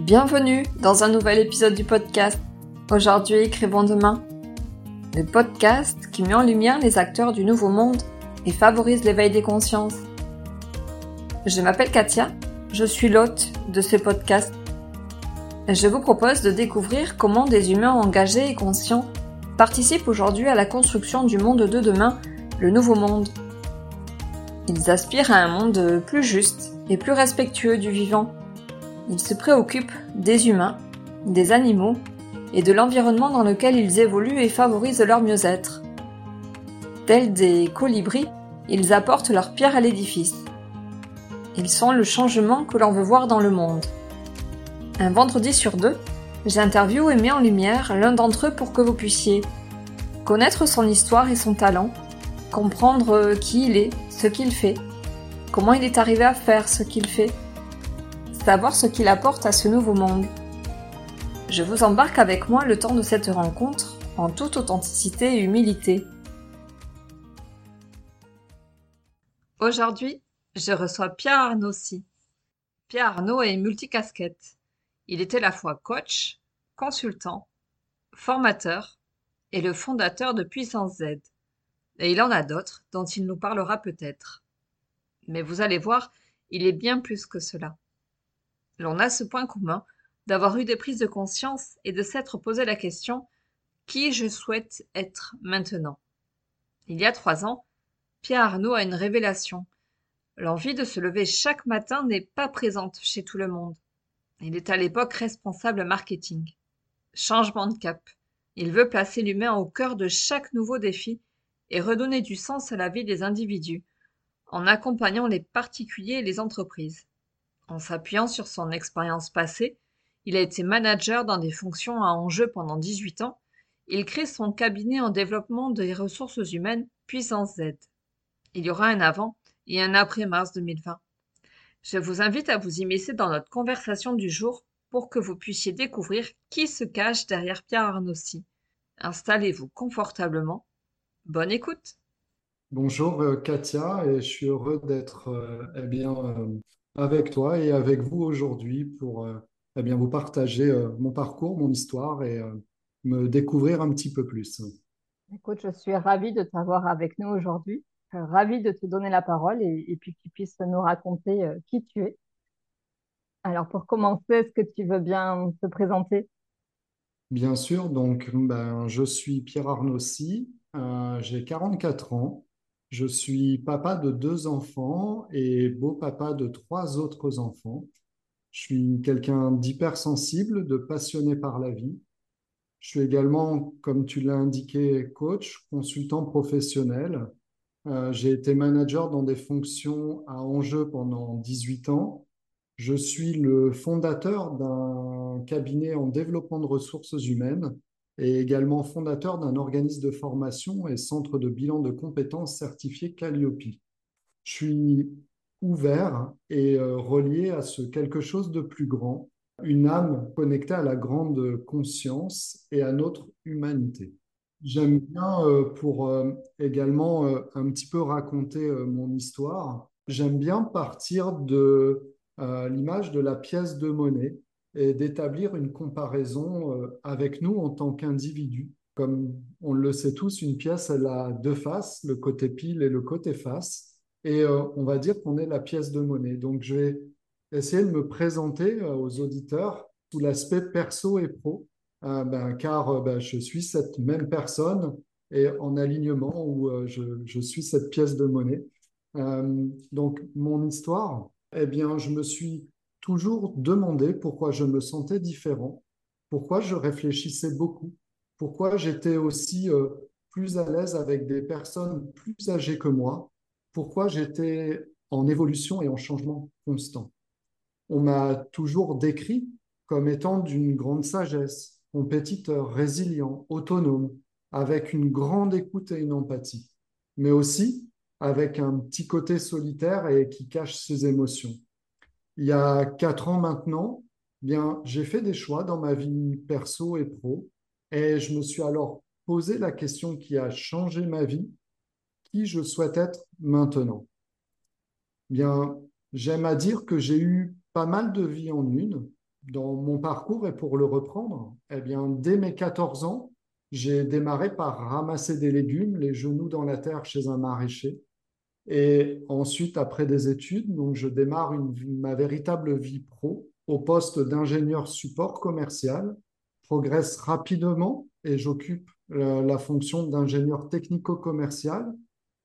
Bienvenue dans un nouvel épisode du podcast. Aujourd'hui, écrivons demain. Le podcast qui met en lumière les acteurs du nouveau monde et favorise l'éveil des consciences. Je m'appelle Katia, je suis l'hôte de ce podcast. Je vous propose de découvrir comment des humains engagés et conscients participent aujourd'hui à la construction du monde de demain, le nouveau monde. Ils aspirent à un monde plus juste et plus respectueux du vivant ils se préoccupent des humains, des animaux et de l'environnement dans lequel ils évoluent et favorisent leur mieux-être. Tels des colibris, ils apportent leur pierre à l'édifice. Ils sont le changement que l'on veut voir dans le monde. Un vendredi sur deux, j'interviewe et mets en lumière l'un d'entre eux pour que vous puissiez connaître son histoire et son talent, comprendre qui il est, ce qu'il fait, comment il est arrivé à faire ce qu'il fait, savoir ce qu'il apporte à ce nouveau monde. Je vous embarque avec moi le temps de cette rencontre en toute authenticité et humilité. Aujourd'hui, je reçois Pierre Arnaud-Si. Pierre Arnaud est multicasquette. Il était à la fois coach, consultant, formateur et le fondateur de Puissance Z. Et il en a d'autres dont il nous parlera peut-être. Mais vous allez voir, il est bien plus que cela. L'on a ce point commun d'avoir eu des prises de conscience et de s'être posé la question qui je souhaite être maintenant? Il y a trois ans, Pierre Arnaud a une révélation. L'envie de se lever chaque matin n'est pas présente chez tout le monde. Il est à l'époque responsable marketing. Changement de cap. Il veut placer l'humain au cœur de chaque nouveau défi et redonner du sens à la vie des individus, en accompagnant les particuliers et les entreprises. En s'appuyant sur son expérience passée, il a été manager dans des fonctions à enjeu pendant 18 ans. Il crée son cabinet en développement des ressources humaines Puissance Z. Il y aura un avant et un après mars 2020. Je vous invite à vous immiscer dans notre conversation du jour pour que vous puissiez découvrir qui se cache derrière Pierre Arnossi. Installez-vous confortablement. Bonne écoute. Bonjour euh, Katia et je suis heureux d'être euh, eh bien euh, avec toi et avec vous aujourd'hui pour euh, eh bien, vous partager euh, mon parcours, mon histoire et euh, me découvrir un petit peu plus. Écoute, je suis ravie de t'avoir avec nous aujourd'hui, ravie de te donner la parole et, et puis que tu puisses nous raconter qui tu es. Alors pour commencer, est-ce que tu veux bien te présenter? Bien sûr, donc ben, je suis Pierre Arnossi, j'ai 44 ans, je suis papa de deux enfants et beau-papa de trois autres enfants. Je suis quelqu'un d'hypersensible, de passionné par la vie. Je suis également, comme tu l'as indiqué, coach, consultant professionnel. Euh, j'ai été manager dans des fonctions à enjeu pendant 18 ans. Je suis le fondateur d'un cabinet en développement de ressources humaines et également fondateur d'un organisme de formation et centre de bilan de compétences certifié Calliope. Je suis ouvert et euh, relié à ce quelque chose de plus grand, une âme connectée à la grande conscience et à notre humanité. J'aime bien, euh, pour euh, également un petit peu raconter mon histoire, j'aime bien partir de l'image de la pièce de monnaie et d'établir une comparaison euh, avec nous en tant qu'individus. Comme on le sait tous, une pièce, elle a deux faces, le côté pile et le côté face. Et euh, on va dire qu'on est la pièce de monnaie. Donc, je vais essayer de me présenter euh, aux auditeurs sous l'aspect perso et pro, ben, car ben, je suis cette même personne et en alignement où je, suis cette pièce de monnaie. donc, mon histoire, eh bien, je me suis toujours demandé pourquoi je me sentais différent, pourquoi je réfléchissais beaucoup, pourquoi j'étais aussi euh, plus à l'aise avec des personnes plus âgées que moi, pourquoi j'étais en évolution et en changement constant. On m'a toujours décrit comme étant d'une grande sagesse, compétiteur, résilient, autonome, avec une grande écoute et une empathie, mais aussi avec un petit côté solitaire et qui cache ses émotions il y a quatre ans maintenant, bien, j'ai fait des choix dans ma vie perso et pro, et je me suis alors posé la question qui a changé ma vie, qui je souhaite être maintenant. Bien, j'aime à dire que j'ai eu pas mal de vies en une, dans mon parcours et pour le reprendre, eh bien, dès mes 14 ans, j'ai démarré par ramasser des légumes, les genoux dans la terre chez un maraîcher. Et ensuite, après des études, donc je démarre ma véritable vie pro au poste d'ingénieur support commercial, progresse rapidement et j'occupe la, la fonction d'ingénieur technico-commercial.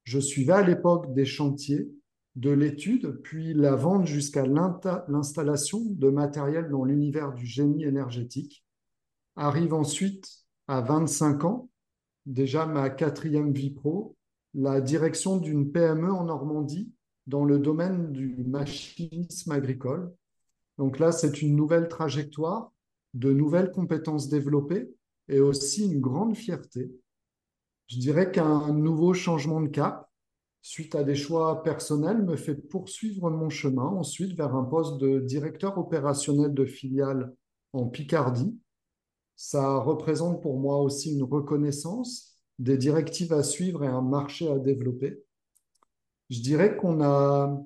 Je suivais à l'époque des chantiers de l'étude, puis la vente jusqu'à l'installation de matériel dans l'univers du génie énergétique. Arrive ensuite à 25 ans, déjà ma quatrième vie pro, la direction d'une PME en Normandie dans le domaine du machinisme agricole. Donc là, c'est une nouvelle trajectoire, de nouvelles compétences développées et aussi une grande fierté. Je dirais qu'un nouveau changement de cap, suite à des choix personnels, me fait poursuivre mon chemin ensuite vers un poste de directeur opérationnel de filiale en Picardie. Ça représente pour moi aussi une reconnaissance, des directives à suivre et un marché à développer. Je dirais qu'on a,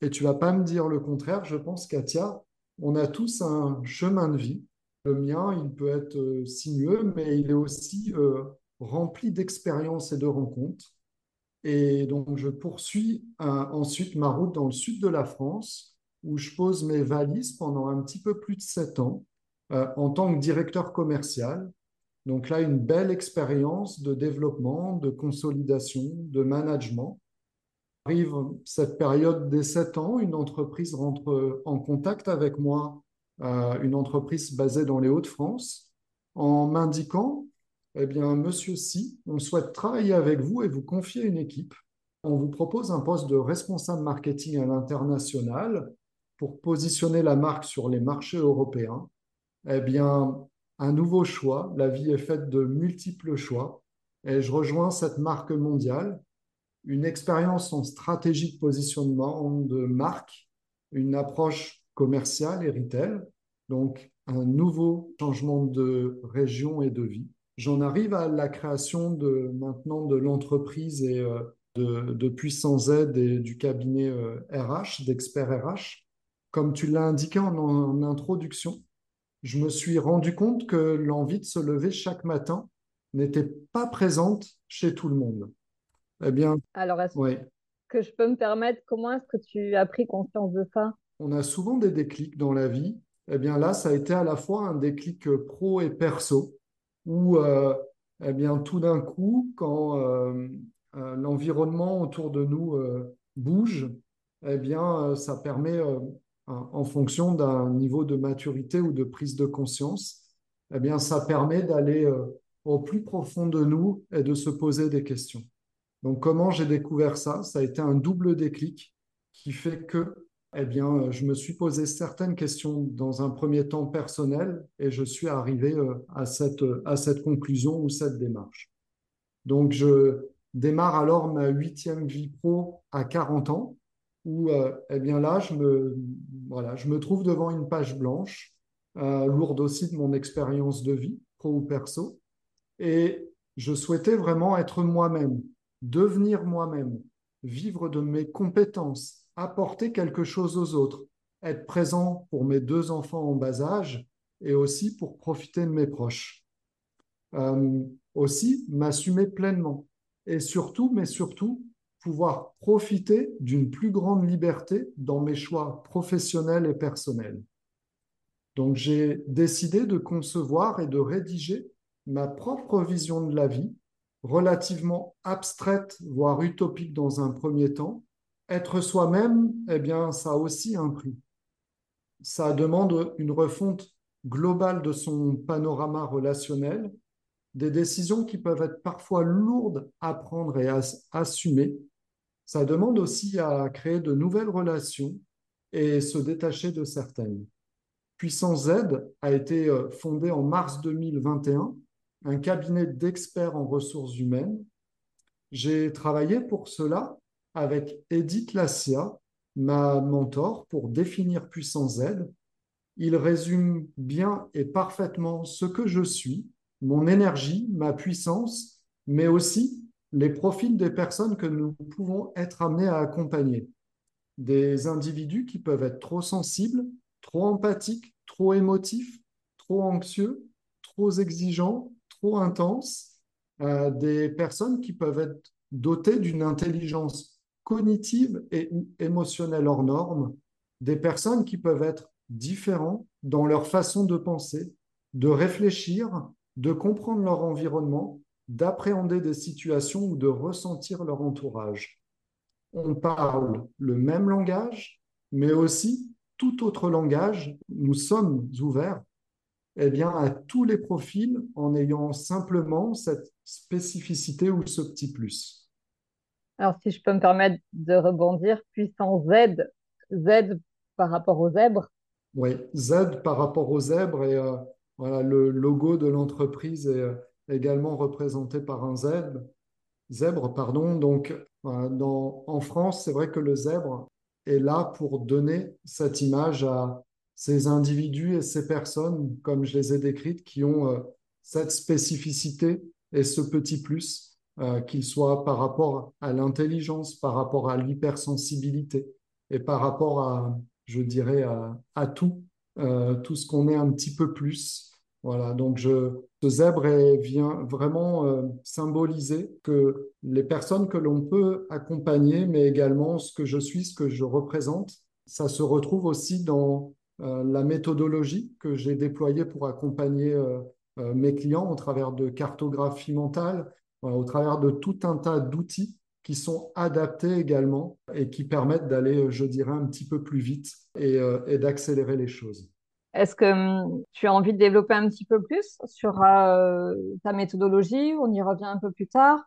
et tu vas pas me dire le contraire, je pense, Katia, on a tous un chemin de vie. Le mien, il peut être euh, sinueux, mais il est aussi euh, rempli d'expériences et de rencontres. Et donc, je poursuis ensuite ma route dans le sud de la France, où je pose mes valises pendant un petit peu plus de sept ans euh, en tant que directeur commercial. Donc là, une belle expérience de développement, de consolidation, de management. Arrive cette période des sept ans, une entreprise rentre en contact avec moi, euh, une entreprise basée dans les Hauts-de-France, en m'indiquant eh bien, monsieur Si, on souhaite travailler avec vous et vous confier une équipe. On vous propose un poste de responsable marketing à l'international pour positionner la marque sur les marchés européens. Eh bien, un nouveau choix. La vie est faite de multiples choix. Et je rejoins cette marque mondiale. Une expérience en stratégie de positionnement de marque, une approche commerciale et retail. Donc, un nouveau changement de région et de vie j'en arrive à la création de maintenant de l'entreprise et euh, de, de Z et du cabinet RH, euh, d'experts RH. Comme tu l'as indiqué en, introduction, je me suis rendu compte que l'envie de se lever chaque matin n'était pas présente chez tout le monde. Eh bien, alors est-ce que je peux me permettre, comment est-ce que tu as pris conscience de ça? On a souvent des déclics dans la vie. Eh bien là, ça a été à la fois un déclic pro et perso où euh, eh bien, tout d'un coup, quand euh, euh, l'environnement autour de nous bouge, eh bien, ça permet, en fonction d'un niveau de maturité ou de prise de conscience, eh bien, ça permet d'aller au plus profond de nous et de se poser des questions. Donc, comment j'ai découvert ça? Ça a été un double déclic qui fait que eh bien, euh, je me suis posé certaines questions dans un premier temps personnel et je suis arrivé euh, à cette, à cette conclusion ou cette démarche. Donc, je démarre alors ma huitième vie pro à 40 ans où, euh, eh bien là, je me, voilà, je me trouve devant une page blanche, lourde aussi de mon expérience de vie, pro ou perso, et je souhaitais vraiment être moi-même, devenir moi-même, vivre de mes compétences, apporter quelque chose aux autres, être présent pour mes deux enfants en bas âge et aussi pour profiter de mes proches. Euh, aussi, m'assumer pleinement et surtout, mais surtout, pouvoir profiter d'une plus grande liberté dans mes choix professionnels et personnels. Donc j'ai décidé de concevoir et de rédiger ma propre vision de la vie, relativement abstraite, voire utopique dans un premier temps, être soi-même, eh bien, ça a aussi un prix. Ça demande une refonte globale de son panorama relationnel, des décisions qui peuvent être parfois lourdes à prendre et à assumer. Ça demande aussi à créer de nouvelles relations et se détacher de certaines. Puissance Z a été euh, fondé en mars 2021, un cabinet d'experts en ressources humaines. J'ai travaillé pour cela avec Edith Lassia, ma mentor, pour définir Puissance Z. Il résume bien et parfaitement ce que je suis, mon énergie, ma puissance, mais aussi les profils des personnes que nous pouvons être amenés à accompagner. Des individus qui peuvent être trop sensibles, trop empathiques, trop émotifs, trop anxieux, trop exigeants, trop intenses, euh, des personnes qui peuvent être dotées d'une intelligence cognitive et émotionnelle hors norme, des personnes qui peuvent être différentes dans leur façon de penser, de réfléchir, de comprendre leur environnement, d'appréhender des situations ou de ressentir leur entourage. On parle le même langage, mais aussi tout autre langage. Nous sommes ouverts eh bien, à tous les profils en ayant simplement cette spécificité ou ce petit plus. Alors, si je peux me permettre de rebondir, puissance Z, Z par rapport aux zèbres. Oui, Z par rapport aux zèbres et euh, voilà, le logo de l'entreprise est euh, également représenté par un zèbre. Zèbre, pardon. Donc, dans, en France, c'est vrai que le zèbre est là pour donner cette image à ces individus et ces personnes, comme je les ai décrites, qui ont euh, cette spécificité et ce petit plus, euh, qu'il soit par rapport à l'intelligence, par rapport à l'hypersensibilité et par rapport à, je dirais, à, tout, euh, tout ce qu'on est un petit peu plus. Voilà, donc je, ce zèbre vient vraiment symboliser que les personnes que l'on peut accompagner, mais également ce que je suis, ce que je représente, ça se retrouve aussi dans euh, la méthodologie que j'ai déployée pour accompagner euh, euh, mes clients au travers de cartographie mentale, au travers de tout un tas d'outils qui sont adaptés également et qui permettent d'aller, je dirais, un petit peu plus vite et, d'accélérer les choses. Est-ce que hum, tu as envie de développer un petit peu plus sur ta méthodologie? On y revient un peu plus tard.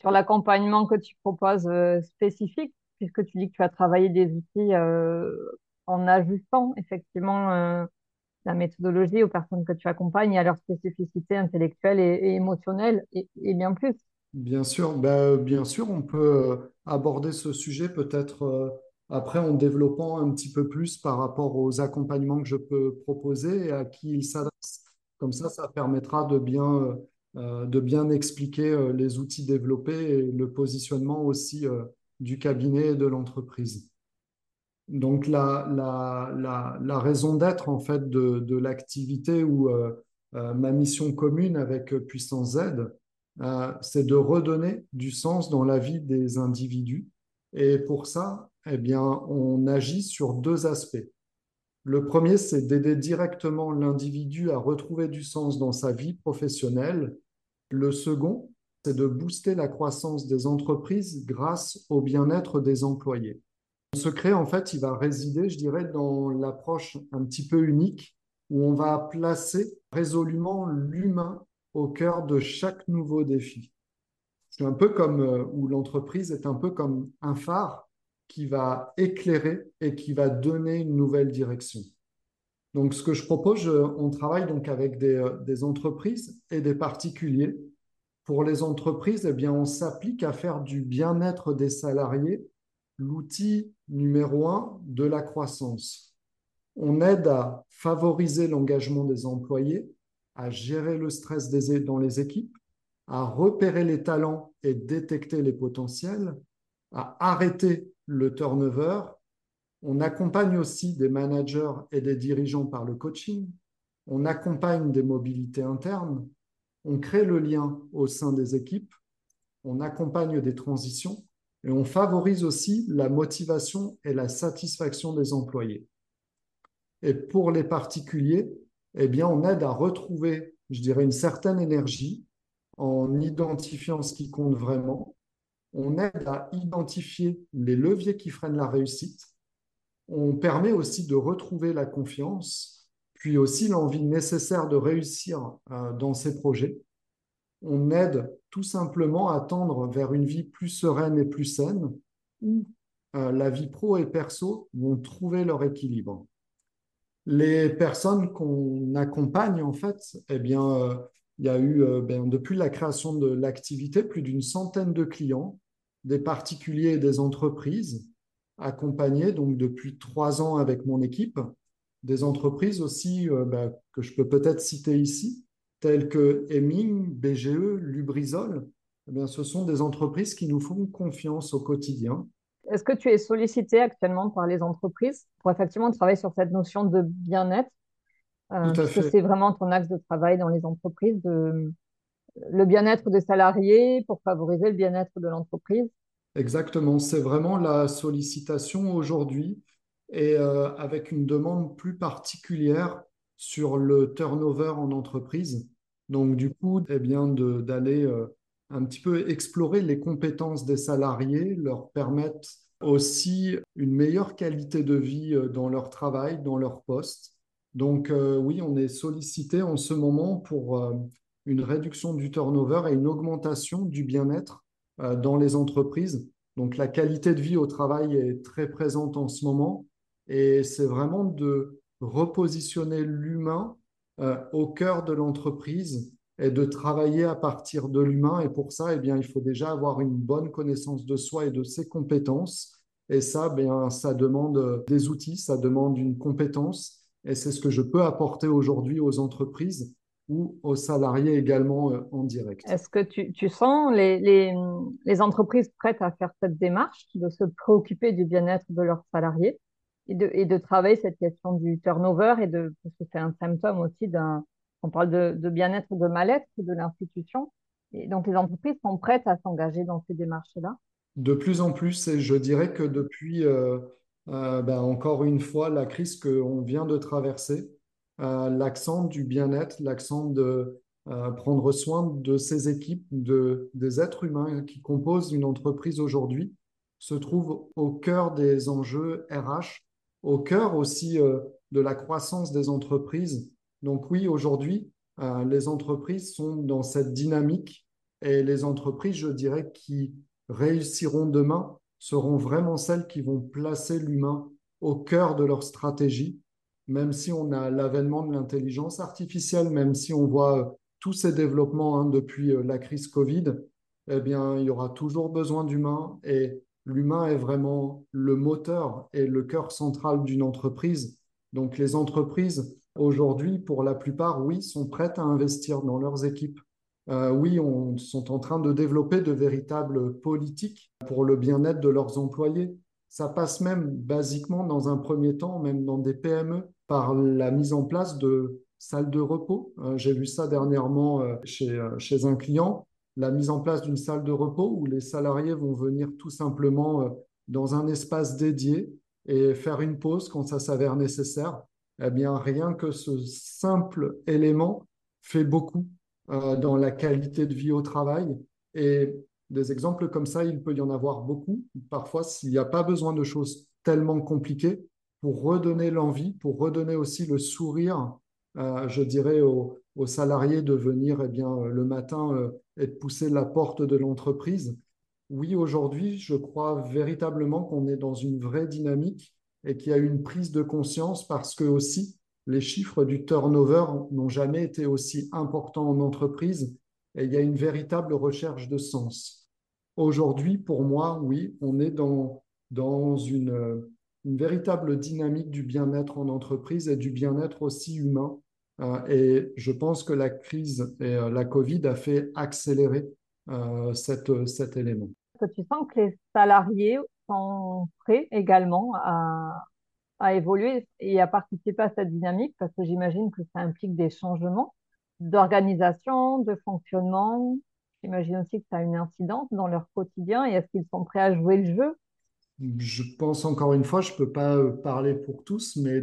Sur l'accompagnement que tu proposes spécifique, puisque tu dis que tu as travaillé des outils en ajustant effectivement euh, la méthodologie aux personnes que tu accompagnes et à leur spécificité intellectuelle et, émotionnelle et, bien plus. Bien sûr, ben, bien sûr, on peut euh, aborder ce sujet peut-être euh, après en développant un petit peu plus par rapport aux accompagnements que je peux proposer et à qui ils s'adressent. Comme ça, ça permettra de bien, de bien expliquer les outils développés et le positionnement aussi du cabinet et de l'entreprise. Donc la, la, la, raison d'être en fait de, de l'activité ou euh, euh, ma mission commune avec Puissance Z, euh, c'est de redonner du sens dans la vie des individus. Et pour ça, eh bien, on agit sur deux aspects. Le premier, c'est d'aider directement l'individu à retrouver du sens dans sa vie professionnelle. Le second, c'est de booster la croissance des entreprises grâce au bien-être des employés. Le secret, en fait, il va résider, je dirais, dans l'approche un petit peu unique où on va placer résolument l'humain au cœur de chaque nouveau défi. C'est un peu comme euh, où l'entreprise est un peu comme un phare qui va éclairer et qui va donner une nouvelle direction. Donc, ce que je propose, on travaille donc avec des, euh, des, entreprises et des particuliers. Pour les entreprises, eh bien, on s'applique à faire du bien-être des salariés l'outil numéro un de la croissance. On aide à favoriser l'engagement des employés, à gérer le stress dans les équipes, à repérer les talents et détecter les potentiels, à arrêter le turnover. On accompagne aussi des managers et des dirigeants par le coaching. On accompagne des mobilités internes. On crée le lien au sein des équipes. On accompagne des transitions et on favorise aussi la motivation et la satisfaction des employés. Et pour les particuliers, eh bien, on aide à retrouver, je dirais, une certaine énergie en identifiant ce qui compte vraiment. On aide à identifier les leviers qui freinent la réussite. On permet aussi de retrouver la confiance, puis aussi l'envie nécessaire de réussir euh, dans ces projets on aide tout simplement à tendre vers une vie plus sereine et plus saine, où euh, la vie pro et perso vont trouver leur équilibre. Les personnes qu'on accompagne, en fait, eh bien, euh, il y a eu, ben, depuis la création de l'activité, plus d'une centaine de clients, des particuliers et des entreprises, accompagnés donc depuis trois ans avec mon équipe, des entreprises aussi ben, que je peux peut-être citer ici, telles que Heming, BGE, Lubrizol, eh bien, ce sont des entreprises qui nous font confiance au quotidien. Est-ce que tu es sollicité actuellement par les entreprises pour effectivement travailler sur cette notion de bien-être, euh, Tout à fait. c'est vraiment ton axe de travail dans les entreprises, de, le bien-être des salariés pour favoriser le bien-être de l'entreprise? Exactement, c'est vraiment la sollicitation aujourd'hui et euh, avec une demande plus particulière sur le turnover en entreprise. Donc du coup, eh bien d'aller euh, un petit peu explorer les compétences des salariés, leur permettre aussi une meilleure qualité de vie euh, dans leur travail, dans leur poste. Donc oui, on est sollicité en ce moment pour une réduction du turnover et une augmentation du bien-être euh, dans les entreprises. Donc la qualité de vie au travail est très présente en ce moment et c'est vraiment de repositionner l'humain euh, au cœur de l'entreprise et de travailler à partir de l'humain. Et pour ça, eh bien, il faut déjà avoir une bonne connaissance de soi et de ses compétences. Et ça, eh bien, ça demande des outils, ça demande une compétence. Et c'est ce que je peux apporter aujourd'hui aux entreprises ou aux salariés également euh, en direct. Est-ce que tu, tu sens les, les, les entreprises prêtes à faire cette démarche de se préoccuper du bien-être de leurs salariés et de, et de travailler cette question du turnover et de, parce que c'est un symptôme aussi d'un, on parle de, de bien-être, de mal-être de l'institution. Et donc, les entreprises sont prêtes à s'engager dans ces démarches-là? De plus en plus, et je dirais que depuis, euh, euh, ben, encore une fois, la crise qu'on vient de traverser, l'accent du bien-être, l'accent de euh, prendre soin de ces équipes, de, des êtres humains qui composent une entreprise aujourd'hui, se trouve au cœur des enjeux RH, au cœur aussi euh, de la croissance des entreprises. Donc oui, aujourd'hui, euh, les entreprises sont dans cette dynamique et les entreprises, je dirais, qui réussiront demain seront vraiment celles qui vont placer l'humain au cœur de leur stratégie, même si on a l'avènement de l'intelligence artificielle, même si on voit euh, tous ces développements hein, depuis euh, la crise Covid, eh bien, il y aura toujours besoin d'humains et l'humain est vraiment le moteur et le cœur central d'une entreprise. Donc, les entreprises, aujourd'hui, pour la plupart, oui, sont prêtes à investir dans leurs équipes euh, oui, on sont en train de développer de véritables politiques pour le bien-être de leurs employés. Ça passe même basiquement dans un premier temps, même dans des PME, par la mise en place de salles de repos. Euh, J'ai vu ça dernièrement euh, chez, euh, chez un client, la mise en place d'une salle de repos où les salariés vont venir tout simplement dans un espace dédié et faire une pause quand ça s'avère nécessaire. Eh bien, rien que ce simple élément fait beaucoup dans la qualité de vie au travail. Et des exemples comme ça, il peut y en avoir beaucoup. Parfois, s'il n'y a pas besoin de choses tellement compliquées, pour redonner l'envie, pour redonner aussi le sourire, euh, je dirais, aux, salariés de venir eh bien, le matin euh, et de pousser la porte de l'entreprise. Oui, aujourd'hui, je crois véritablement qu'on est dans une vraie dynamique et qu'il y a une prise de conscience parce que aussi, les chiffres du turnover n'ont jamais été aussi importants en entreprise et il y a une véritable recherche de sens. Aujourd'hui, pour moi, oui, on est dans, dans une, une véritable dynamique du bien-être en entreprise et du bien-être aussi humain. Euh, et je pense que la crise et euh, la Covid a fait accélérer euh, cet élément. Que tu sens que les salariés sont prêts également à, à évoluer et à participer à cette dynamique parce que j'imagine que ça implique des changements d'organisation, de fonctionnement. J'imagine aussi que ça a une incidence dans leur quotidien et est-ce qu'ils sont prêts à jouer le jeu? Je pense encore une fois, je ne peux pas euh, parler pour tous, mais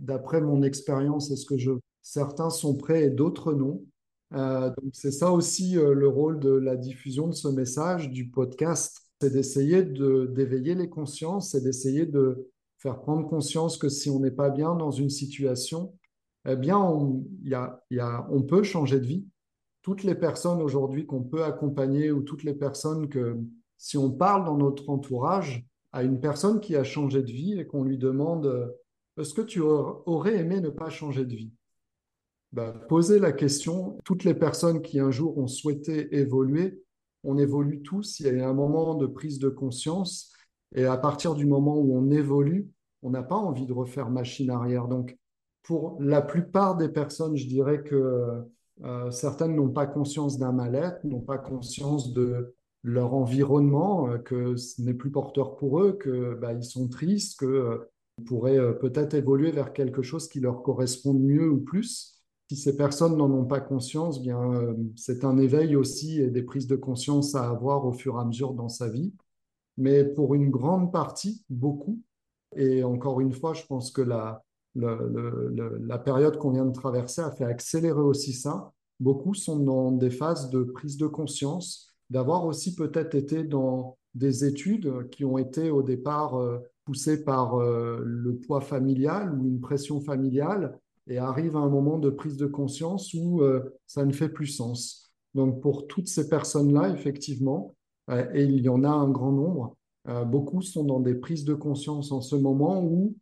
d'après mon expérience et ce que je... Certains sont prêts et d'autres non. Euh, c'est ça aussi euh, le rôle de la diffusion de ce message, du podcast, c'est d'essayer de, d'éveiller les consciences et d'essayer de faire prendre conscience que si on n'est pas bien dans une situation, eh bien, on, y a, y a, on peut changer de vie. Toutes les personnes aujourd'hui qu'on peut accompagner ou toutes les personnes que, si on parle dans notre entourage à une personne qui a changé de vie et qu'on lui demande est-ce que tu aurais aimé ne pas changer de vie? Ben, Poser la question, toutes les personnes qui un jour ont souhaité évoluer, on évolue tous, il y a un moment de prise de conscience et à partir du moment où on évolue, on n'a pas envie de refaire machine arrière. Donc, pour la plupart des personnes, je dirais que euh, certaines n'ont pas conscience d'un mal-être, n'ont pas conscience de leur environnement, euh, que ce n'est plus porteur pour eux, que bah, sont tristes, que euh, pourraient euh, peut-être évoluer vers quelque chose qui leur corresponde mieux ou plus. Si ces personnes n'en ont pas conscience, bien c'est un éveil aussi et des prises de conscience à avoir au fur et à mesure dans sa vie. Mais pour une grande partie, beaucoup, et encore une fois, je pense que la, la période qu'on vient de traverser a fait accélérer aussi ça. Beaucoup sont dans des phases de prise de conscience, d'avoir aussi peut-être été dans des études qui ont été au départ euh, poussées par euh, le poids familial ou une pression familiale et arrive à un moment de prise de conscience où euh, ça ne fait plus sens. Donc pour toutes ces personnes-là, effectivement, et il y en a un grand nombre, beaucoup sont dans des prises de conscience en ce moment où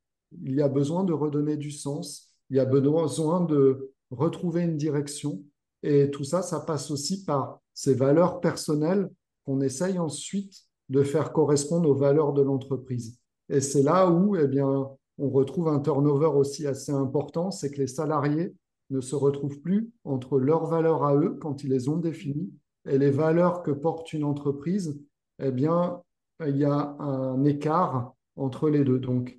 il y a besoin de redonner du sens, il y a besoin de retrouver une direction. Et tout ça, ça passe aussi par ces valeurs personnelles qu'on essaye ensuite de faire correspondre aux valeurs de l'entreprise. Et c'est là où eh bien, on retrouve un turnover aussi assez important, c'est que les salariés ne se retrouvent plus entre leurs valeurs à eux quand ils les ont définies et les valeurs que porte une entreprise. Eh bien, il y a un écart entre les deux. Donc,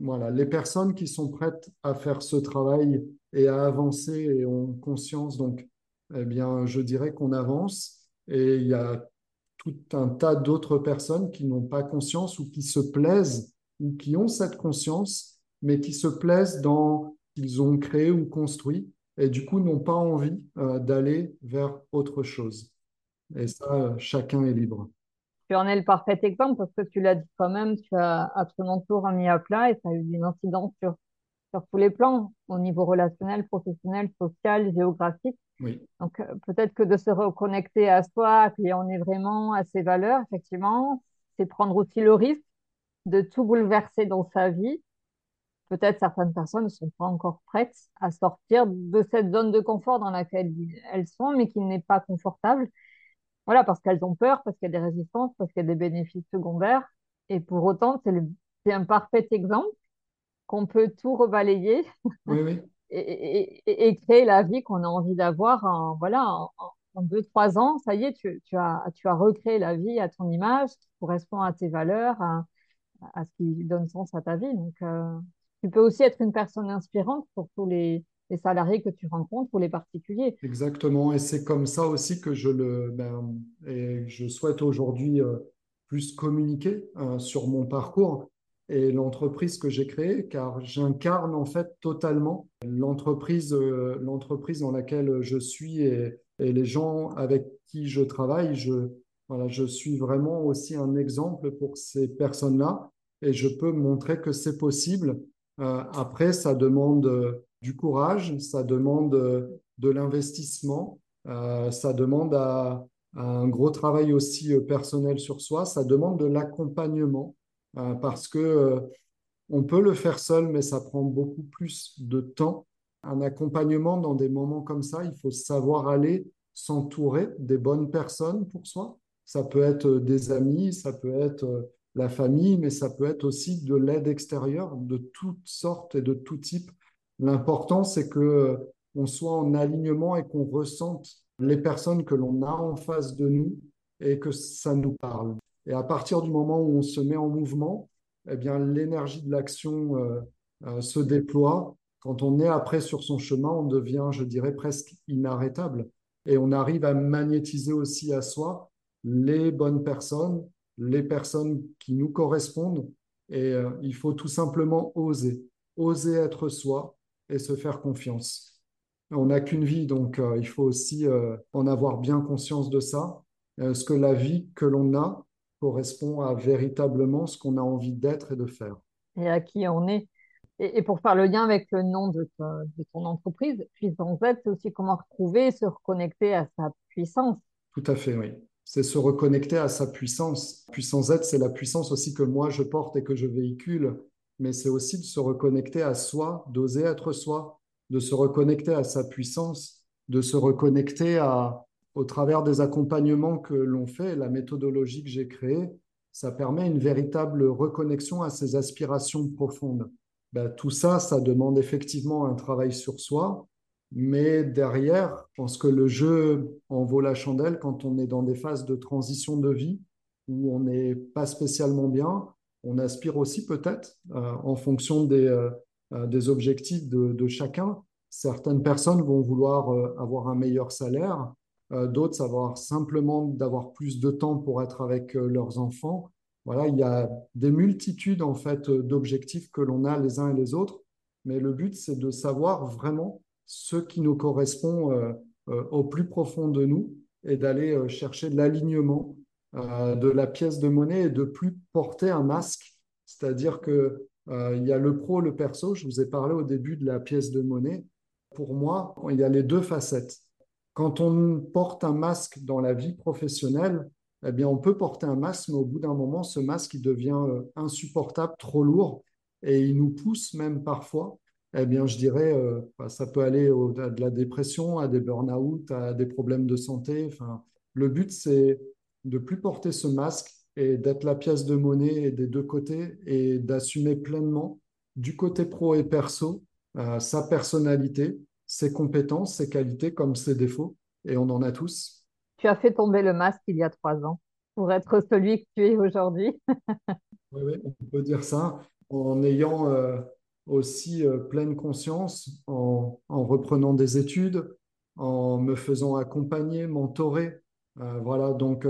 voilà, les personnes qui sont prêtes à faire ce travail et à avancer et ont conscience donc eh bien, je dirais qu'on avance et il y a tout un tas d'autres personnes qui n'ont pas conscience ou qui se plaisent ou qui ont cette conscience, mais qui se plaisent dans ce qu'ils ont créé ou construit et du coup n'ont pas envie euh, d'aller vers autre chose. Et ça, chacun est libre. Tu en es le parfait exemple parce que tu l'as dit quand même, tu as à ton tour mis à plat et ça a eu une incidence sur, sur tous les plans, au niveau relationnel, professionnel, social, géographique. Donc, euh, peut-être que de se reconnecter à soi, qui on est vraiment à ses valeurs, effectivement, c'est prendre aussi le risque de tout bouleverser dans sa vie. Peut-être certaines personnes ne sont pas encore prêtes à sortir de cette zone de confort dans laquelle elles sont, mais qui n'est pas confortable. Voilà, parce qu'elles ont peur, parce qu'il y a des résistances, parce qu'il y a des bénéfices secondaires. Et pour autant, c'est un parfait exemple qu'on peut tout rebalayer. Oui, oui et, créer la vie qu'on a envie d'avoir en, voilà, en, deux, trois ans. Ça y est, tu, tu, as, tu as recréé la vie à ton image qui correspond à tes valeurs, à, ce qui donne sens à ta vie. Donc, euh, tu peux aussi être une personne inspirante pour tous les, les, salariés que tu rencontres ou les particuliers. Exactement. Et c'est comme ça aussi que je le, ben, je souhaite aujourd'hui euh, plus communiquer euh, sur mon parcours et l'entreprise que j'ai créée, car j'incarne en fait totalement l'entreprise, euh, l'entreprise dans laquelle je suis et, les gens avec qui je travaille. Je, voilà, je suis vraiment aussi un exemple pour ces personnes-là et je peux montrer que c'est possible. Euh, après, ça demande euh, du courage, ça demande de l'investissement, ça demande un gros travail aussi personnel sur soi, ça demande de l'accompagnement. Euh, parce que euh, on peut le faire seul, mais ça prend beaucoup plus de temps. Un accompagnement dans des moments comme ça, il faut savoir aller s'entourer des bonnes personnes pour soi. Ça peut être des amis, ça peut être euh, la famille, mais ça peut être aussi de l'aide extérieure de toutes sortes et de tout type. L'important, c'est que on soit en alignement et qu'on ressente les personnes que l'on a en face de nous et que ça nous parle. Et à partir du moment où on se met en mouvement, eh bien, l'énergie de l'action euh, euh, se déploie. Quand on est après sur son chemin, on devient, je dirais, presque inarrêtable. Et on arrive à magnétiser aussi à soi les bonnes personnes, les personnes qui nous correspondent. Et euh, il faut tout simplement oser, oser être soi et se faire confiance. On n'a qu'une vie, donc il faut aussi en avoir bien conscience de ça. ce que la vie que l'on a, correspond à véritablement ce qu'on a envie d'être et de faire. Et à qui on est. Et, pour faire le lien avec le nom de, de ton entreprise, Puissance Z, c'est aussi comment retrouver, se reconnecter à sa puissance. Tout à fait, oui. C'est se reconnecter à sa puissance. Puissance Z, c'est la puissance aussi que moi je porte et que je véhicule, mais c'est aussi de se reconnecter à soi, d'oser être soi, de se reconnecter à sa puissance, de se reconnecter à, au travers des accompagnements que l'on fait, la méthodologie que j'ai créée, ça permet une véritable reconnexion à ses aspirations profondes. Ben, tout ça, ça demande effectivement un travail sur soi, Mais derrière, je pense que le jeu en vaut la chandelle quand on est dans des phases de transition de vie où on n'est pas spécialement bien. On aspire aussi peut-être euh, en fonction des, euh, euh, objectifs de, chacun. Certaines personnes vont vouloir avoir un meilleur salaire, d'autres savoir simplement d'avoir plus de temps pour être avec leurs enfants. Voilà, il y a des multitudes en fait d'objectifs que l'on a les uns et les autres, mais le but c'est de savoir vraiment ce qui nous correspond au plus profond de nous et d'aller chercher l'alignement euh, de la pièce de monnaie et de plus porter un masque. C'est-à-dire que euh, il y a le pro, le perso. Je vous ai parlé au début de la pièce de monnaie. Pour moi, il y a les deux facettes. Quand on porte un masque dans la vie professionnelle, eh bien, on peut porter un masque, mais au bout d'un moment, ce masque devient euh, insupportable, trop lourd, et il nous pousse même parfois. Eh bien, je dirais, bah, ça peut aller à de la dépression, à des burn-out, à des problèmes de santé. Enfin, le but, c'est de plus porter ce masque et d'être la pièce de monnaie des deux côtés et d'assumer pleinement du côté pro et perso euh, sa personnalité, ses compétences, ses qualités comme ses défauts. Et on en a tous. Tu as fait tomber le masque il y a trois ans pour être celui que tu es aujourd'hui. oui, oui, on peut dire ça en ayant euh, aussi euh, pleine conscience, en, en, reprenant des études, en me faisant accompagner, mentorer euh, voilà, donc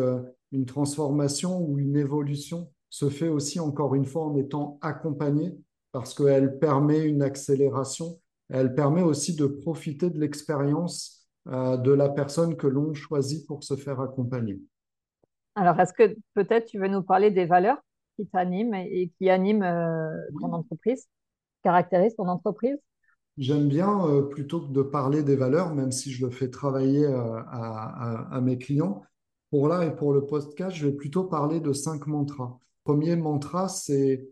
une transformation ou une évolution se fait aussi encore une fois en étant accompagnée parce qu'elle permet une accélération, elle permet aussi de profiter de l'expérience euh, de la personne que l'on choisit pour se faire accompagner. Alors, est-ce que peut-être tu veux nous parler des valeurs qui t'animent et qui animent ton entreprise, caractérisent ton entreprise? J'aime bien, euh, plutôt que de parler des valeurs, même si je le fais travailler euh, à, mes clients, pour là et pour le podcast, je vais plutôt parler de cinq mantras. Premier mantra, c'est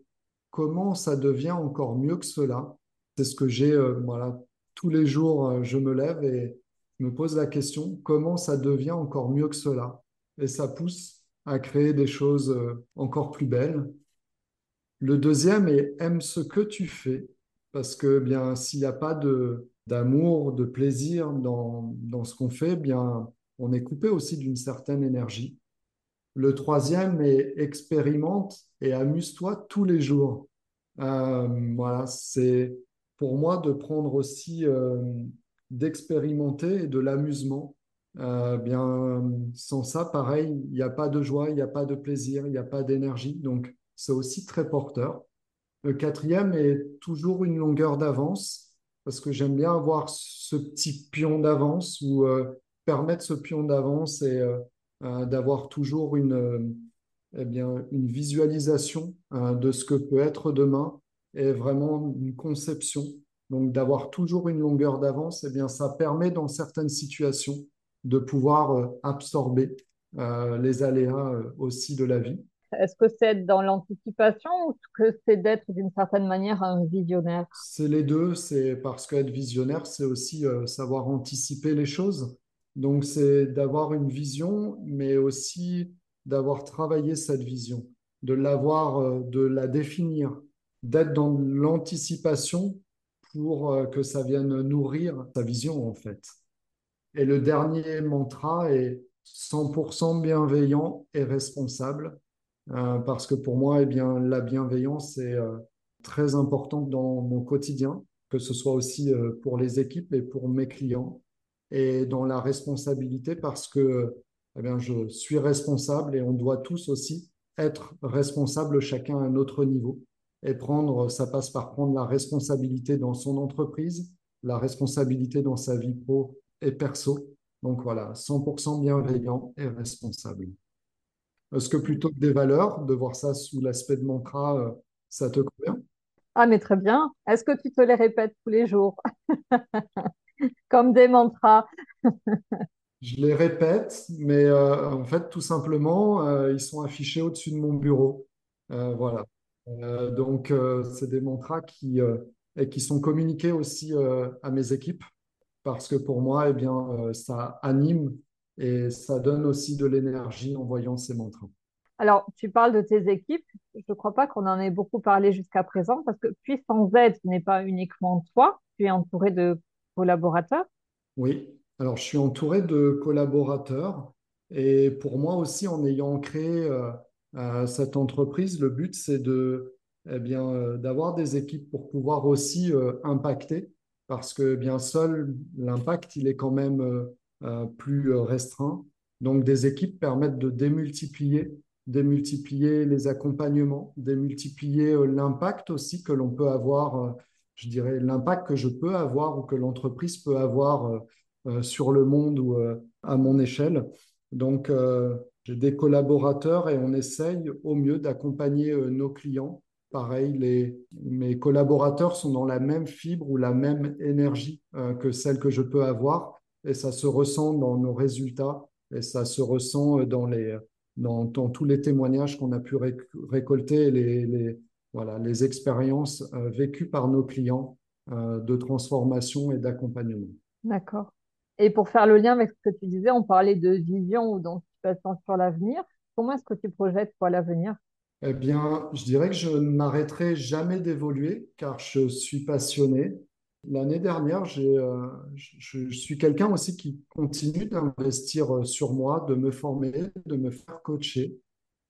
comment ça devient encore mieux que cela. C'est ce que j'ai, euh, voilà, tous les jours, je me lève et me pose la question, comment ça devient encore mieux que cela? Et ça pousse à créer des choses encore plus belles. Le deuxième est aime ce que tu fais parce que bien s'il n'y a pas de d'amour, de plaisir dans, dans ce qu'on fait, bien on est coupé aussi d'une certaine énergie. Le troisième est expérimente et amuse-toi tous les jours. Euh, voilà, c'est pour moi de prendre aussi euh, d'expérimenter et de l'amusement. Euh, bien, sans ça, pareil, il n'y a pas de joie, il n'y a pas de plaisir, il n'y a pas d'énergie. Donc, c'est aussi très porteur. Le quatrième est toujours une longueur d'avance, parce que j'aime bien avoir ce petit pion d'avance ou euh, permettre ce pion d'avance et d'avoir toujours une, eh bien, une visualisation de ce que peut être demain et vraiment une conception. Donc d'avoir toujours une longueur d'avance, eh bien, ça permet dans certaines situations de pouvoir absorber les aléas aussi de la vie. Est-ce que c'est dans l'anticipation ou que c'est d'être d'une certaine manière un visionnaire? C'est les deux. C'est parce qu'être visionnaire, c'est aussi euh, savoir anticiper les choses. Donc, c'est d'avoir une vision, mais aussi d'avoir travaillé cette vision, de l'avoir, euh, de la définir, d'être dans l'anticipation pour euh, que ça vienne nourrir sa vision, en fait. Et le dernier mantra est 100% bienveillant et responsable euh, parce que pour moi, eh bien, la bienveillance est euh, très importante dans mon quotidien, que ce soit aussi pour les équipes et pour mes clients, et dans la responsabilité parce que eh bien, je suis responsable et on doit tous aussi être responsables chacun à notre niveau. Et prendre, ça passe par prendre la responsabilité dans son entreprise, la responsabilité dans sa vie pro et perso. Donc voilà, 100% bienveillant et responsable. Est-ce que plutôt que des valeurs, de voir ça sous l'aspect de mantra, euh, ça te convient? Ah, mais très bien. Est-ce que tu te les répètes tous les jours Comme des mantras? Je les répète, mais euh, en fait, tout simplement, euh, ils sont affichés au-dessus de mon bureau. voilà. Donc, c'est des mantras qui, et qui sont communiqués aussi à mes équipes parce que pour moi, eh bien, ça anime et ça donne aussi de l'énergie en voyant ces mantras. Alors, tu parles de tes équipes. Je ne crois pas qu'on en ait beaucoup parlé jusqu'à présent parce que Puissance Z, n'est pas uniquement toi, tu es entouré de collaborateurs. Oui, alors je suis entouré de collaborateurs et pour moi aussi, en ayant créé euh, cette entreprise, le but c'est de, eh bien, euh, d'avoir des équipes pour pouvoir aussi euh, impacter parce que bien seul, l'impact il est quand même euh, plus restreint. Donc des équipes permettent de démultiplier, démultiplier les accompagnements, démultiplier l'impact aussi que l'on peut avoir, je dirais l'impact que je peux avoir ou que l'entreprise peut avoir sur le monde ou à mon échelle. Donc, j'ai des collaborateurs et on essaye au mieux d'accompagner euh, nos clients. Pareil, les, mes collaborateurs sont dans la même fibre ou la même énergie euh, que celle que je peux avoir et ça se ressent dans nos résultats et ça se ressent euh, dans les, dans, tous les témoignages qu'on a pu réc- récolter, les, les, voilà, les expériences vécues par nos clients de transformation et d'accompagnement. D'accord. Et pour faire le lien avec ce que tu disais, on parlait de vision ou d'anticipation sur l'avenir. Comment est-ce que tu projettes toi l'avenir? Eh bien, je dirais que je ne m'arrêterai jamais d'évoluer car je suis passionné. L'année dernière, euh, je, suis quelqu'un aussi qui continue d'investir euh, sur moi, de me former, de me faire coacher.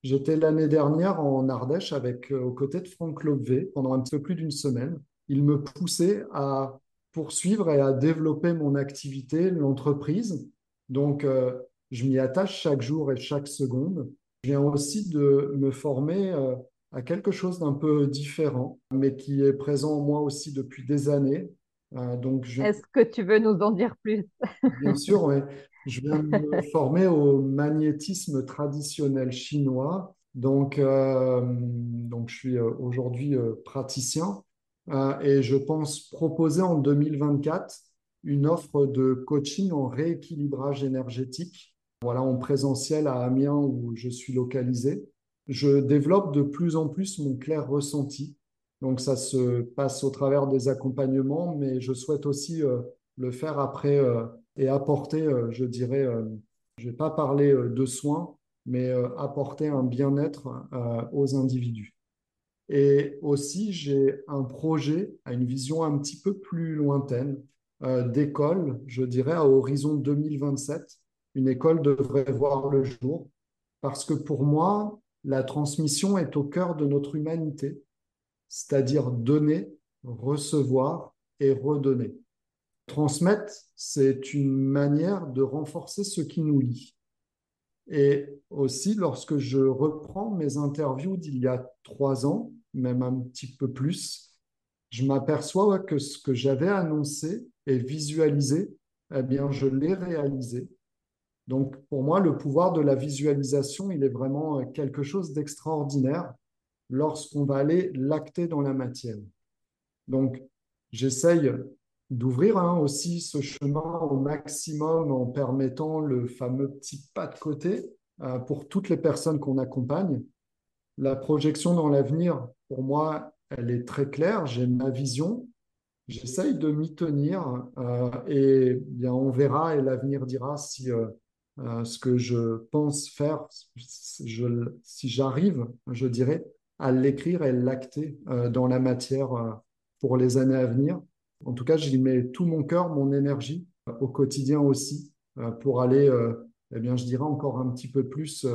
J'étais l'année dernière en Ardèche avec, euh, aux côtés de Franck Lobvé pendant un petit peu plus d'une semaine. Il me poussait à poursuivre et à développer mon activité, l'entreprise. Donc, euh, je m'y attache chaque jour et chaque seconde. Je viens aussi de me former euh, à quelque chose d'un peu différent, mais qui est présent en moi aussi depuis des années. Euh, donc, je, Est-ce que tu veux nous en dire plus? Bien sûr, ouais. Je viens de me former au magnétisme traditionnel chinois. Donc, euh, donc je suis aujourd'hui praticien euh, et je pense proposer en 2024 une offre de coaching en rééquilibrage énergétique. Voilà, en présentiel à Amiens où je suis localisé. Je développe de plus en plus mon clair ressenti. Donc, ça se passe au travers des accompagnements, mais je souhaite aussi euh, le faire après. euh, et apporter, euh, je dirais, je ne vais pas parler de soins, mais apporter un bien-être aux individus. Et aussi, j'ai un projet à une vision un petit peu plus lointaine d'école, je dirais, à horizon 2027. Une école devrait voir le jour parce que pour moi, la transmission est au cœur de notre humanité, c'est-à-dire donner, recevoir et redonner. Transmettre, c'est une manière de renforcer ce qui nous lie. Et aussi, lorsque je reprends mes interviews d'il y a trois ans, même un petit peu plus, je m'aperçois que ce que j'avais annoncé et visualisé, eh bien, je l'ai réalisé. Donc, pour moi, le pouvoir de la visualisation, il est vraiment quelque chose d'extraordinaire lorsqu'on va aller l'acter dans la matière. Donc, j'essaye d'ouvrir hein, aussi ce chemin au maximum en permettant le fameux petit pas de côté euh, pour toutes les personnes qu'on accompagne. La projection dans l'avenir, pour moi, elle est très claire. J'ai ma vision. J'essaye de m'y tenir euh, et bien, on verra et l'avenir dira si euh, euh, ce que je pense faire, si j'arrive, je dirais, à l'écrire et l'acter euh, dans la matière euh, pour les années à venir. En tout cas, j'y mets tout mon cœur, mon énergie au quotidien aussi pour aller, eh bien, je dirais encore un petit peu plus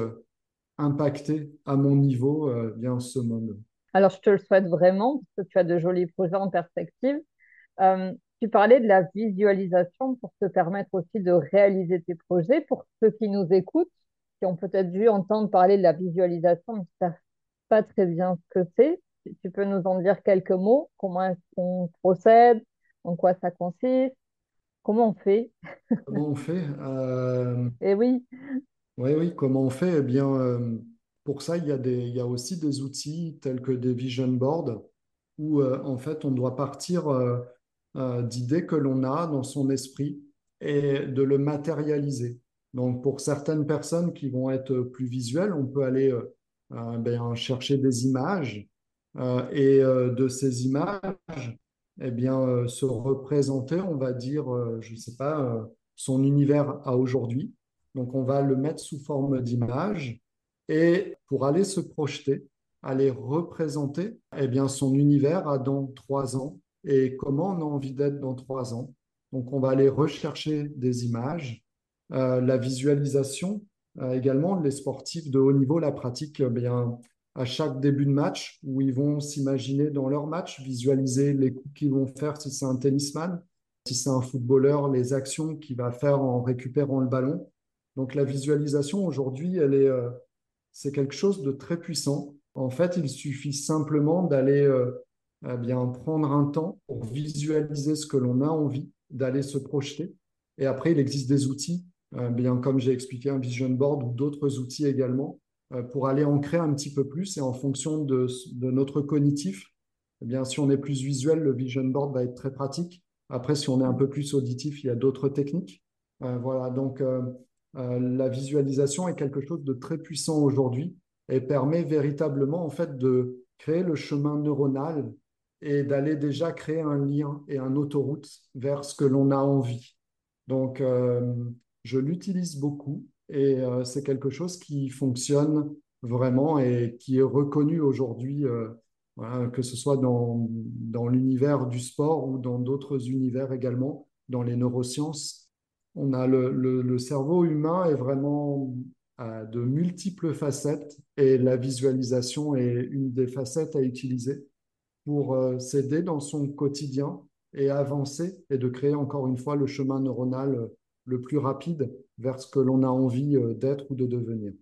impacter à mon niveau bien ce monde. Alors, je te le souhaite vraiment, parce que tu as de jolis projets en perspective. Tu parlais de la visualisation pour te permettre aussi de réaliser tes projets. Pour ceux qui nous écoutent, qui ont peut-être dû entendre parler de la visualisation, mais qui ne savent pas très bien ce que c'est, tu peux nous en dire quelques mots? Comment est-ce qu'on procède? En quoi ça consiste? Comment on fait? Comment on fait? Euh, Eh oui, Oui, oui, comment on fait? Eh bien, euh, pour ça, il y a des, il y a aussi des outils tels que des vision boards où, euh, en fait, on doit partir euh, d'idées que l'on a dans son esprit et de le matérialiser. Donc, pour certaines personnes qui vont être plus visuelles, on peut aller euh, euh, ben, chercher des images et de ces images, eh bien, se représenter, on va dire, je ne sais pas, son univers à aujourd'hui. Donc, on va le mettre sous forme d'image et pour aller se projeter, aller représenter eh bien, son univers à dans trois ans et comment on a envie d'être dans trois ans? Donc, on va aller rechercher des images. Euh, la visualisation, euh, également, les sportifs de haut niveau la pratiquent eh bien, à chaque début de match où ils vont s'imaginer dans leur match, visualiser les coups qu'ils vont faire si c'est un tennisman, si c'est un footballeur, les actions qu'il va faire en récupérant le ballon. Donc la visualisation aujourd'hui, elle est, euh, c'est quelque chose de très puissant. En fait, il suffit simplement d'aller eh bien prendre un temps pour visualiser ce que l'on a envie, d'aller se projeter. Et après, il existe des outils, euh, bien comme j'ai expliqué, un vision board ou d'autres outils également, euh, pour aller ancrer un petit peu plus. Et en fonction de, notre cognitif, eh bien, si on est plus visuel, le vision board va être très pratique. Après, si on est un peu plus auditif, il y a d'autres techniques. Euh, voilà, donc euh, la visualisation est quelque chose de très puissant aujourd'hui et permet véritablement en fait de créer le chemin neuronal et d'aller déjà créer un lien et un autoroute vers ce que l'on a envie. Donc, je l'utilise beaucoup et euh, c'est quelque chose qui fonctionne vraiment et qui est reconnu aujourd'hui, euh, que ce soit dans, dans l'univers du sport ou dans d'autres univers également, dans les neurosciences. On a le, le, cerveau humain est vraiment de multiples facettes et la visualisation est une des facettes à utiliser pour euh, s'aider dans son quotidien et avancer et de créer encore une fois le chemin neuronal le plus rapide vers ce que l'on a envie euh, d'être ou de devenir.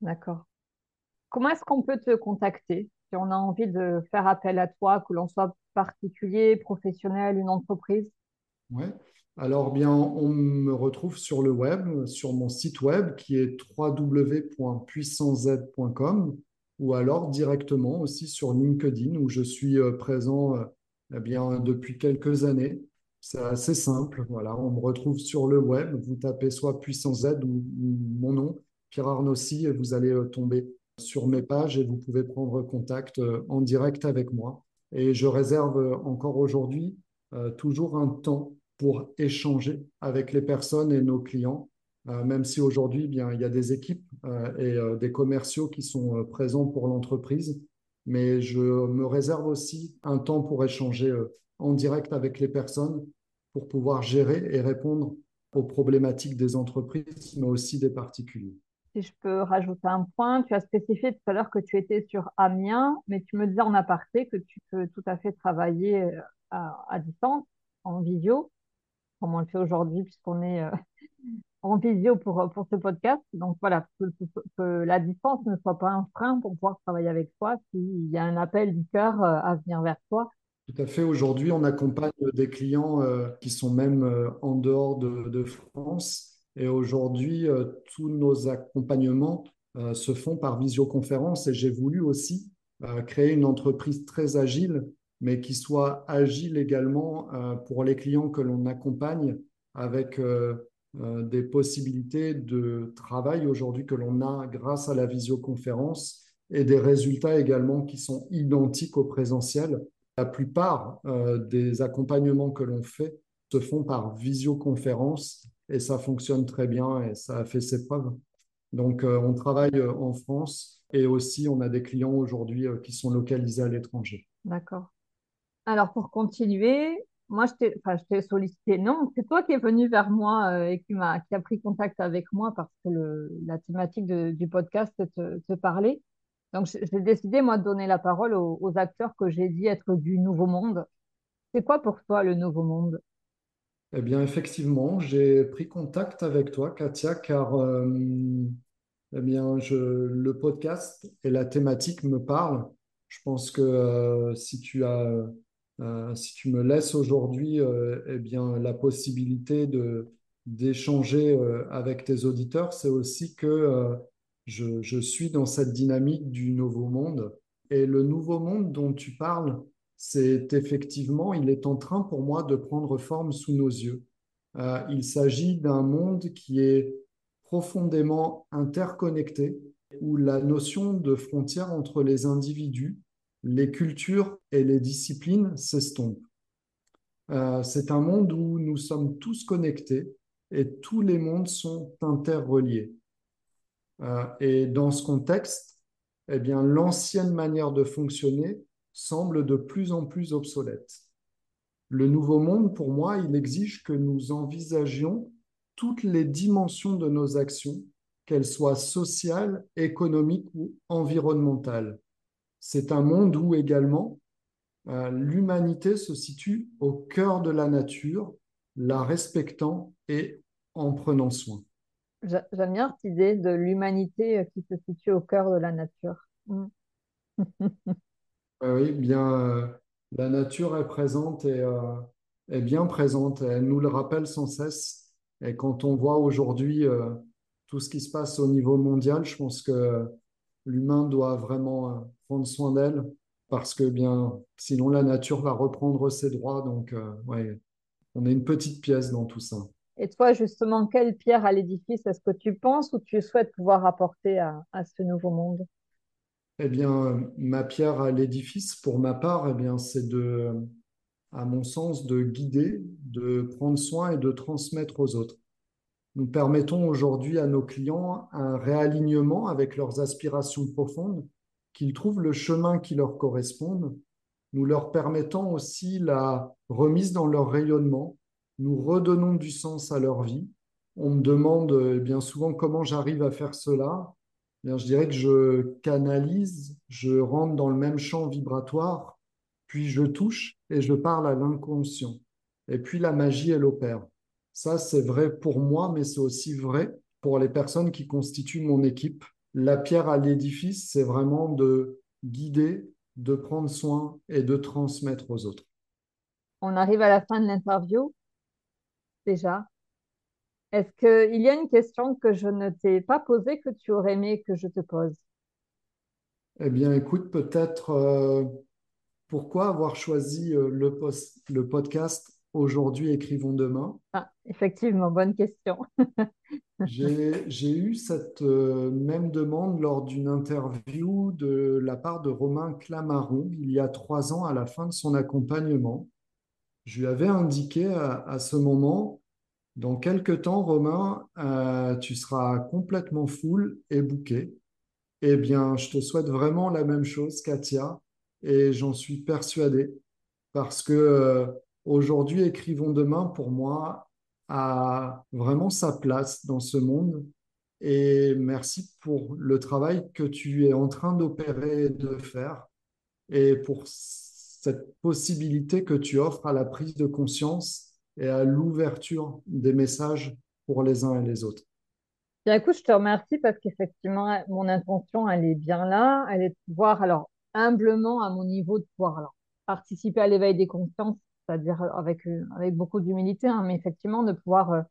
D'accord. Comment est-ce qu'on peut te contacter si on a envie de faire appel à toi, que l'on soit particulier, professionnel, une entreprise? Oui. Alors bien, on me retrouve sur le web, sur mon site web qui est www.puissancez.com ou alors directement aussi sur LinkedIn où je suis euh, présent euh, eh bien, depuis quelques années c'est assez simple. Voilà, on me retrouve sur le web. Vous tapez soit Puissance Z ou, mon nom, Pierre Arnossi, et vous allez euh, tomber sur mes pages et vous pouvez prendre contact en direct avec moi. Et je réserve encore aujourd'hui toujours un temps pour échanger avec les personnes et nos clients, même si aujourd'hui, bien, il y a des équipes et des commerciaux qui sont présents pour l'entreprise. Mais je me réserve aussi un temps pour échanger en direct avec les personnes pour pouvoir gérer et répondre aux problématiques des entreprises, mais aussi des particuliers. Si je peux rajouter un point, tu as spécifié tout à l'heure que tu étais sur Amiens, mais tu me disais en aparté que tu peux tout à fait travailler euh, à, distance, en visio, comme on le fait aujourd'hui puisqu'on est euh, en visio pour, pour ce podcast. Donc voilà, que, la distance ne soit pas un frein pour pouvoir travailler avec toi s'il y a un appel du cœur euh, à venir vers toi tout à fait. Aujourd'hui, on accompagne des clients euh, qui sont même euh, en dehors de, France. Et aujourd'hui, euh, tous nos accompagnements se font par visioconférence. Et j'ai voulu aussi créer une entreprise très agile, mais qui soit agile également pour les clients que l'on accompagne avec des possibilités de travail aujourd'hui que l'on a grâce à la visioconférence et des résultats également qui sont identiques au présentiel. La plupart euh, des accompagnements que l'on fait se font par visioconférence et ça fonctionne très bien et ça a fait ses preuves. Donc, euh, on travaille euh, en France et aussi on a des clients aujourd'hui qui sont localisés à l'étranger. D'accord. Alors, pour continuer, moi, je t'ai sollicité. Non, c'est toi qui es venu vers moi et qui, a, qui a pris contact avec moi parce que le, la thématique du podcast te, te parlait. Donc, j'ai décidé, moi, de donner la parole aux, acteurs que j'ai dit être du nouveau monde. C'est quoi pour toi le nouveau monde? Eh bien, effectivement, j'ai pris contact avec toi, Katia, car euh, eh bien, je, le podcast et la thématique me parlent. Je pense que euh, si tu as, euh, si tu me laisses aujourd'hui, eh bien, la possibilité d'échanger avec tes auditeurs, c'est aussi que je, suis dans cette dynamique du nouveau monde. Et le nouveau monde dont tu parles, c'est effectivement, il est en train pour moi de prendre forme sous nos yeux. Euh, il s'agit d'un monde qui est profondément interconnecté, où la notion de frontière entre les individus, les cultures et les disciplines s'estompe. Euh, c'est un monde où nous sommes tous connectés et tous les mondes sont interreliés. Euh, et dans ce contexte, eh bien, l'ancienne manière de fonctionner semble de plus en plus obsolète. Le nouveau monde, pour moi, il exige que nous envisagions toutes les dimensions de nos actions, qu'elles soient sociales, économiques ou environnementales. C'est un monde où également euh, l'humanité se situe au cœur de la nature, la respectant et en prenant soin. J'aime bien cette idée de l'humanité euh, qui se situe au cœur de la nature. Mm. oui, bien, euh, la nature est présente et est bien présente. Elle nous le rappelle sans cesse. Et quand on voit aujourd'hui tout ce qui se passe au niveau mondial, je pense que l'humain doit vraiment prendre soin d'elle parce que bien, sinon la nature va reprendre ses droits. Donc, euh, ouais, on est une petite pièce dans tout ça. Et toi, justement, quelle pierre à l'édifice est-ce que tu penses ou tu souhaites pouvoir apporter à, ce nouveau monde? Eh bien, ma pierre à l'édifice, pour ma part, eh bien, c'est de, à mon sens, de guider, de prendre soin et de transmettre aux autres. Nous permettons aujourd'hui à nos clients un réalignement avec leurs aspirations profondes qu'ils trouvent le chemin qui leur corresponde, nous leur permettons aussi la remise dans leur rayonnement, nous redonnons du sens à leur vie. On me demande eh bien souvent comment j'arrive à faire cela. Eh bien, je dirais que je canalise, je rentre dans le même champ vibratoire, puis je touche et je parle à l'inconscient. Et puis la magie, elle opère. Ça, c'est vrai pour moi, mais c'est aussi vrai pour les personnes qui constituent mon équipe la pierre à l'édifice, c'est vraiment de guider, de prendre soin et de transmettre aux autres. On arrive à la fin de l'interview déjà. Est-ce qu'il y a une question que je ne t'ai pas posée que tu aurais aimé que je te pose? Eh bien, écoute, peut-être euh, pourquoi avoir choisi euh, le, le podcast Aujourd'hui, écrivons demain ah, Effectivement, bonne question. J'ai eu cette euh, même demande lors d'une interview de la part de Romain Clamaron il y a trois ans à la fin de son accompagnement. Je lui avais indiqué à, ce moment, dans quelques temps, Romain, euh, tu seras complètement full et bouqué. Eh bien, je te souhaite vraiment la même chose, Katia, et j'en suis persuadé, parce que euh, aujourd'hui, écrivons demain, pour moi, a vraiment sa place dans ce monde. Et merci pour le travail que tu es en train d'opérer et de faire et pour cette possibilité que tu offres à la prise de conscience et à l'ouverture des messages pour les uns et les autres. Bien, écoute, je te remercie parce qu'effectivement, mon intention, elle est bien là. Elle est de pouvoir, alors, humblement, à mon niveau, de pouvoir alors, participer à l'éveil des consciences c'est-à-dire avec, euh, avec beaucoup d'humilité, hein, mais effectivement de pouvoir euh,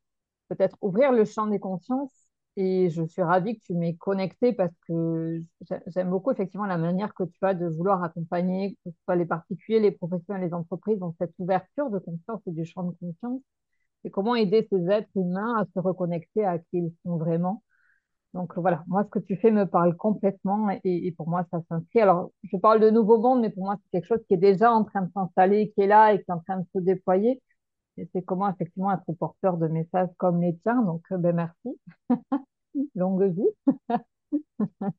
peut-être ouvrir le champ des consciences. Et je suis ravie que tu m'aies connecté parce que j'aime beaucoup effectivement la manière que tu as de vouloir accompagner, que ce soit les particuliers, les professionnels, les entreprises, dans cette ouverture de conscience et du champ de conscience. Et comment aider ces êtres humains à se reconnecter à qui ils sont vraiment? Donc voilà, moi, ce que tu fais me parle complètement et, pour moi, ça s'inscrit. Alors, je parle de nouveau monde, mais pour moi, c'est quelque chose qui est déjà en train de s'installer, qui est là et qui est en train de se déployer. Et c'est comment effectivement être porteur de messages comme les tiens. Donc, euh, ben merci. Longue vie.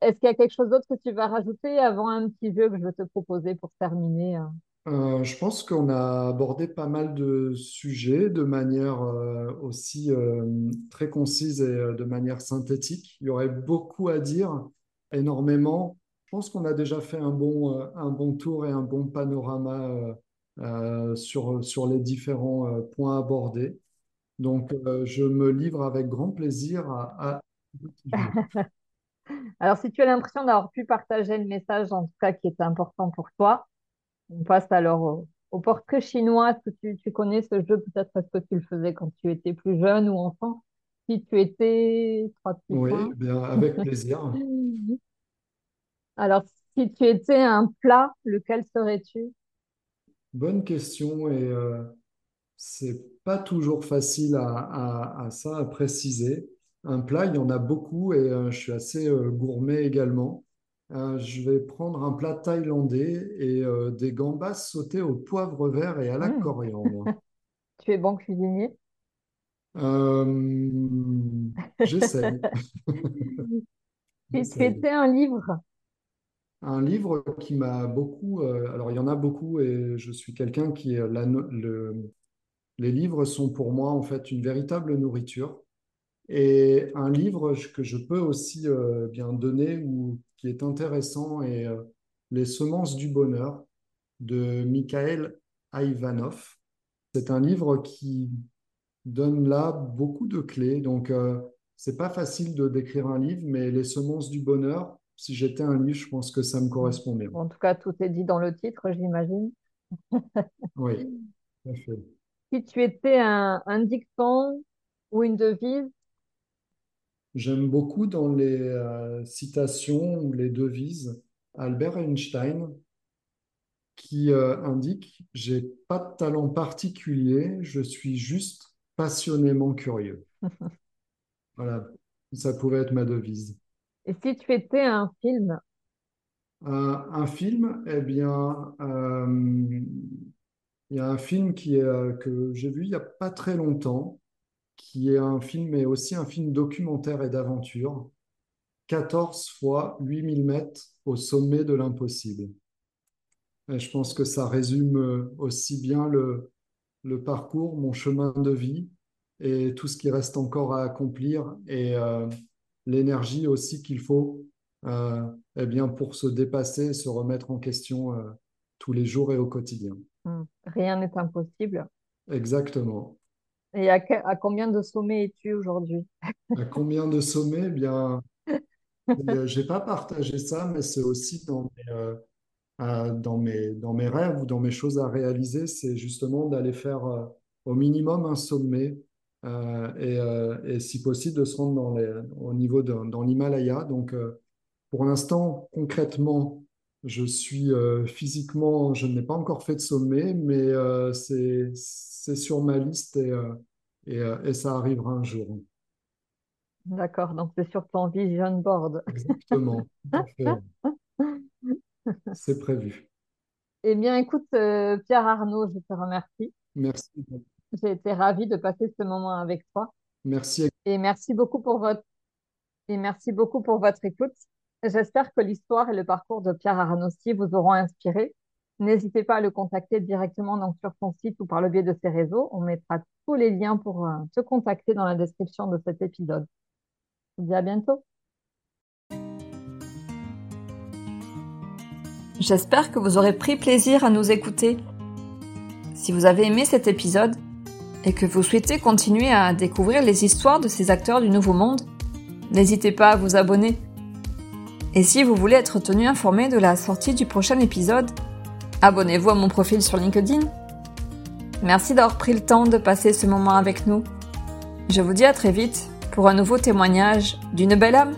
Est-ce qu'il y a quelque chose d'autre que tu vas rajouter avant un petit jeu que je vais te proposer pour terminer hein? Euh, je pense qu'on a abordé pas mal de sujets de manière euh, aussi euh, très concise et de manière synthétique. Il y aurait beaucoup à dire, énormément. Je pense qu'on a déjà fait un bon, un bon tour et un bon panorama sur, sur les différents points abordés. Donc, je me livre avec grand plaisir à... Alors, si tu as l'impression d'avoir pu partager le message, en tout cas, qui est important pour toi, on passe alors au, portrait chinois. Est-ce que tu, connais ce jeu? Peut-être est-ce que tu le faisais quand tu étais plus jeune ou enfant Si tu étais Oui, bien, avec plaisir. alors, si tu étais un plat, lequel serais-tu? Bonne question et euh, c'est pas toujours facile à, ça à préciser. Un plat, il y en a beaucoup et euh, je suis assez euh, gourmet également. Euh, je vais prendre un plat thaïlandais et euh, des gambas sautées au poivre vert et à la mmh. coriandre. Tu es bon cuisinier? Euh, J'essaie. tu étais un livre? Un livre qui m'a beaucoup, euh, alors il y en a beaucoup et je suis quelqu'un qui, la no- le- les livres sont pour moi en fait une véritable nourriture. Et un livre que je peux aussi bien donner ou qui est intéressant est euh, Les semences du bonheur de Mikhail Ivanov. C'est un livre qui donne là beaucoup de clés. Donc, euh, c'est pas facile de décrire un livre, mais Les semences du bonheur, si j'étais un livre, je pense que ça me correspond bien. En tout cas, tout est dit dans le titre, j'imagine. Oui, tout à fait. Si tu étais un, un dicton ou une devise, J'aime beaucoup dans les euh, citations ou les devises Albert Einstein qui euh, indique j'ai pas de talent particulier, je suis juste passionnément curieux. Voilà, ça pouvait être ma devise. et si tu étais un film, Euh, un film, eh bien, euh, il y a un film qui est, que j'ai vu il n'y a pas très longtemps, qui est un film, mais aussi un film documentaire et d'aventure, 14 fois 8000 mètres au sommet de l'impossible. Et je pense que ça résume euh, aussi bien le, le parcours, mon chemin de vie et tout ce qui reste encore à accomplir et euh, l'énergie aussi qu'il faut euh, eh bien, pour se dépasser, se remettre en question euh, tous les jours et au quotidien. hmm, rien n'est impossible. Exactement. Et à, combien de sommets es-tu aujourd'hui? À combien de sommets? Eh bien, euh, j'ai pas partagé ça, mais c'est aussi dans mes, euh, dans mes, dans mes rêves ou dans mes choses à réaliser, c'est justement d'aller faire euh, au minimum un sommet euh, et, et si possible de se rendre dans les, au niveau de, dans l'Himalaya. Donc, pour l'instant, concrètement, je suis euh, physiquement, je n'ai pas encore fait de sommet, mais euh, c'est, sur ma liste et, euh, et, et ça arrivera un jour. D'accord, donc c'est sur ton vision board. Exactement. C'est prévu. Eh bien, écoute, euh, Pierre Arnaud, je te remercie. Merci. J'ai été ravie de passer ce moment avec toi. Merci. Et merci beaucoup pour votre, et merci beaucoup pour votre écoute. J'espère que l'histoire et le parcours de Pierre Arnossi vous auront inspiré. N'hésitez pas à le contacter directement sur son site ou par le biais de ses réseaux. On mettra tous les liens pour euh, te contacter dans la description de cet épisode. Je vous dis à bientôt. J'espère que vous aurez pris plaisir à nous écouter. Si vous avez aimé cet épisode et que vous souhaitez continuer à découvrir les histoires de ces acteurs du Nouveau Monde, n'hésitez pas à vous abonner. Et si vous voulez être tenu informé de la sortie du prochain épisode, abonnez-vous à mon profil sur LinkedIn. Merci d'avoir pris le temps de passer ce moment avec nous. Je vous dis à très vite pour un nouveau témoignage d'une belle âme.